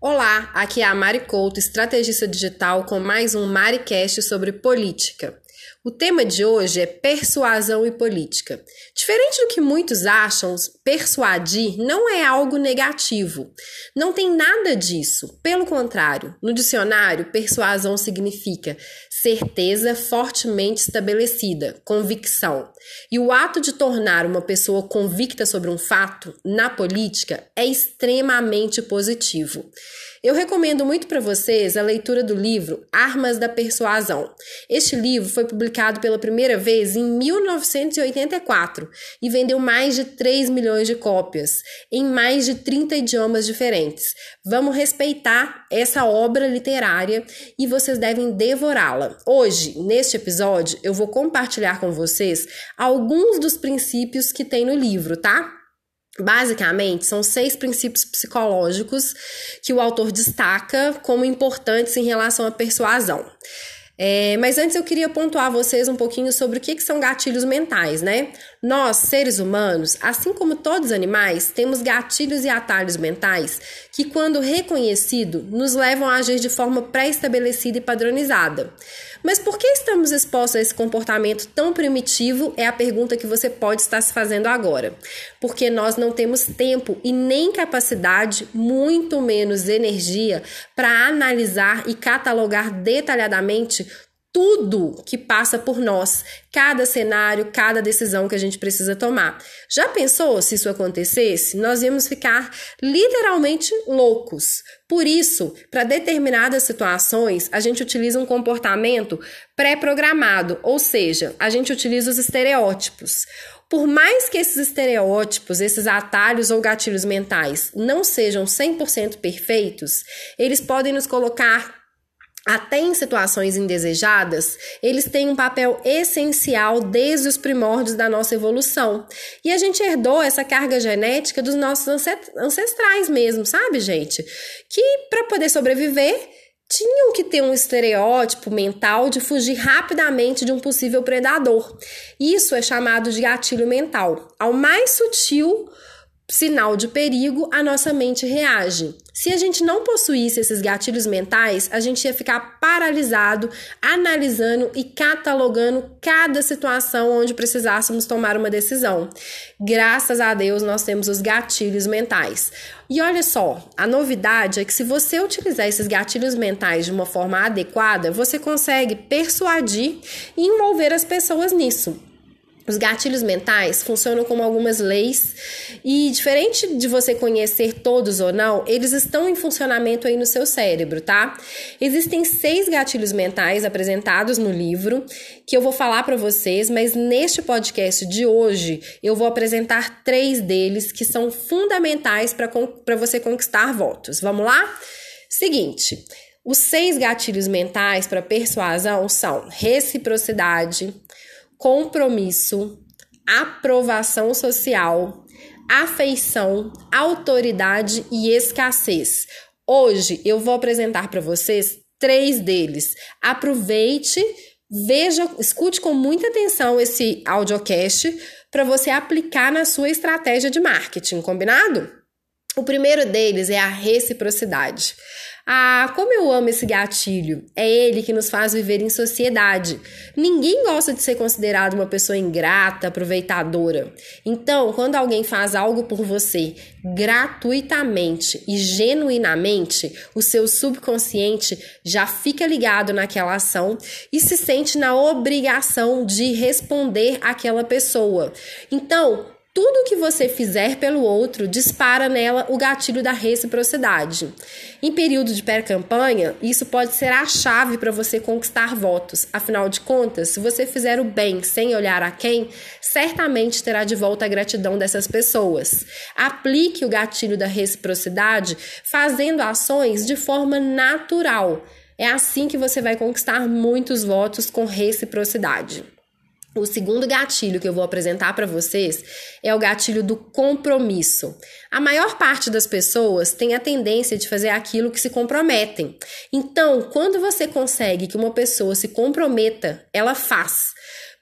Olá, aqui é a Mari Couto, estrategista digital, com mais um MariCast sobre política. O tema de hoje é persuasão e política. Diferente do que muitos acham, persuadir não é algo negativo. Não tem nada disso. Pelo contrário, no dicionário, persuasão significa certeza fortemente estabelecida, convicção. E o ato de tornar uma pessoa convicta sobre um fato, na política, é extremamente positivo. Eu recomendo muito para vocês a leitura do livro Armas da Persuasão. Este livro foi publicado pela primeira vez em 1984 e vendeu mais de 3 milhões de cópias em mais de 30 idiomas diferentes. Vamos respeitar essa obra literária e vocês devem devorá-la. Hoje, neste episódio, eu vou compartilhar com vocês alguns dos princípios que tem no livro, tá? Basicamente, são seis princípios psicológicos que o autor destaca como importantes em relação à persuasão. É, mas antes eu queria pontuar vocês um pouquinho sobre o que, que são gatilhos mentais, né? Nós, seres humanos, assim como todos os animais, temos gatilhos e atalhos mentais que, quando reconhecido, nos levam a agir de forma pré-estabelecida e padronizada. Mas por que estamos expostos a esse comportamento tão primitivo? É a pergunta que você pode estar se fazendo agora. Porque nós não temos tempo e nem capacidade, muito menos energia, para analisar e catalogar detalhadamente tudo que passa por nós, cada cenário, cada decisão que a gente precisa tomar. Já pensou se isso acontecesse? Nós íamos ficar literalmente loucos. Por isso, para determinadas situações, a gente utiliza um comportamento pré-programado, ou seja, a gente utiliza os estereótipos. Por mais que esses estereótipos, esses atalhos ou gatilhos mentais não sejam 100% perfeitos, eles podem nos colocar até em situações indesejadas, eles têm um papel essencial desde os primórdios da nossa evolução. E a gente herdou essa carga genética dos nossos ancestrais mesmo, sabe, gente? Que para poder sobreviver, tinham que ter um estereótipo mental de fugir rapidamente de um possível predador. Isso é chamado de gatilho mental. Ao mais sutil sinal de perigo, a nossa mente reage. Se a gente não possuísse esses gatilhos mentais, a gente ia ficar paralisado, analisando e catalogando cada situação onde precisássemos tomar uma decisão. Graças a Deus, nós temos os gatilhos mentais. E olha só, a novidade é que se você utilizar esses gatilhos mentais de uma forma adequada, você consegue persuadir e envolver as pessoas nisso. Os gatilhos mentais funcionam como algumas leis e, diferente de você conhecer todos ou não, eles estão em funcionamento aí no seu cérebro, tá? Existem seis gatilhos mentais apresentados no livro que eu vou falar para vocês, mas neste podcast de hoje eu vou apresentar três deles que são fundamentais para você conquistar votos. Vamos lá? Seguinte. Os seis gatilhos mentais para persuasão são reciprocidade, compromisso, aprovação social, afeição, autoridade e escassez. Hoje eu vou apresentar para vocês três deles. Aproveite, veja, escute com muita atenção esse audiocast para você aplicar na sua estratégia de marketing, combinado? O primeiro deles é a reciprocidade. Ah, como eu amo esse gatilho! É ele que nos faz viver em sociedade. Ninguém gosta de ser considerado uma pessoa ingrata, aproveitadora. Então, quando alguém faz algo por você gratuitamente e genuinamente, o seu subconsciente já fica ligado naquela ação e se sente na obrigação de responder àquela pessoa. Então, tudo que você fizer pelo outro dispara nela o gatilho da reciprocidade. Em período de pré-campanha, isso pode ser a chave para você conquistar votos. Afinal de contas, se você fizer o bem sem olhar a quem, certamente terá de volta a gratidão dessas pessoas. Aplique o gatilho da reciprocidade fazendo ações de forma natural. É assim que você vai conquistar muitos votos com reciprocidade. O segundo gatilho que eu vou apresentar para vocês é o gatilho do compromisso. A maior parte das pessoas tem a tendência de fazer aquilo que se comprometem. Então, quando você consegue que uma pessoa se comprometa, ela faz.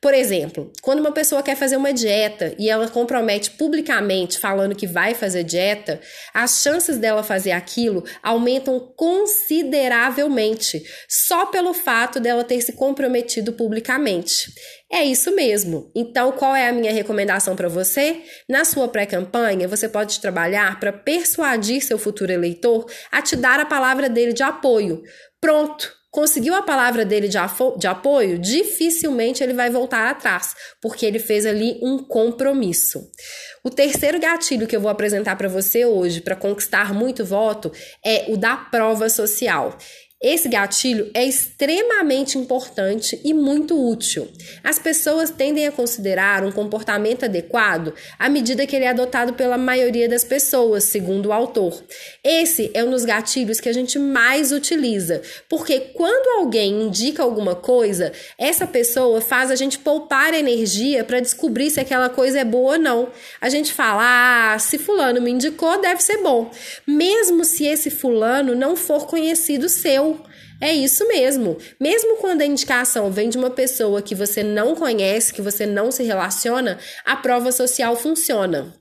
Por exemplo, quando uma pessoa quer fazer uma dieta e ela compromete publicamente falando que vai fazer dieta, as chances dela fazer aquilo aumentam consideravelmente, só pelo fato dela ter se comprometido publicamente. É isso mesmo. Então, qual é a minha recomendação para você? Na sua pré-campanha, você pode trabalhar para persuadir seu futuro eleitor a te dar a palavra dele de apoio. Pronto! Conseguiu a palavra dele de, de apoio? Dificilmente ele vai voltar atrás, porque ele fez ali um compromisso. O terceiro gatilho que eu vou apresentar para você hoje para conquistar muito voto é o da prova social. Esse gatilho é extremamente importante e muito útil. As pessoas tendem a considerar um comportamento adequado à medida que ele é adotado pela maioria das pessoas, segundo o autor. Esse é um dos gatilhos que a gente mais utiliza, porque quando alguém indica alguma coisa, essa pessoa faz a gente poupar energia para descobrir se aquela coisa é boa ou não. A gente fala: "Ah, se fulano me indicou, deve ser bom", mesmo se esse fulano não for conhecido seu é isso mesmo. Mesmo quando a indicação vem de uma pessoa que você não conhece, que você não se relaciona, a prova social funciona.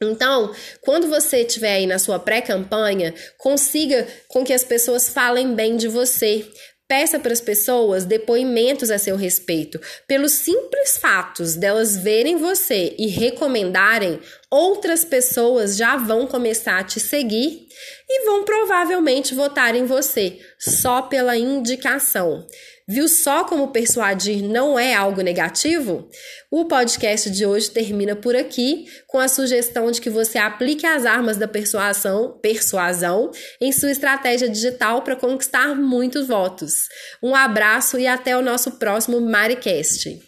Então, quando você estiver aí na sua pré-campanha, consiga com que as pessoas falem bem de você. Peça para as pessoas depoimentos a seu respeito. Pelos simples fatos delas verem você e recomendarem, outras pessoas já vão começar a te seguir e vão provavelmente votar em você só pela indicação. Viu só como persuadir não é algo negativo? O podcast de hoje termina por aqui com a sugestão de que você aplique as armas da persuasão, persuasão em sua estratégia digital para conquistar muitos votos. Um abraço e até o nosso próximo Maricast.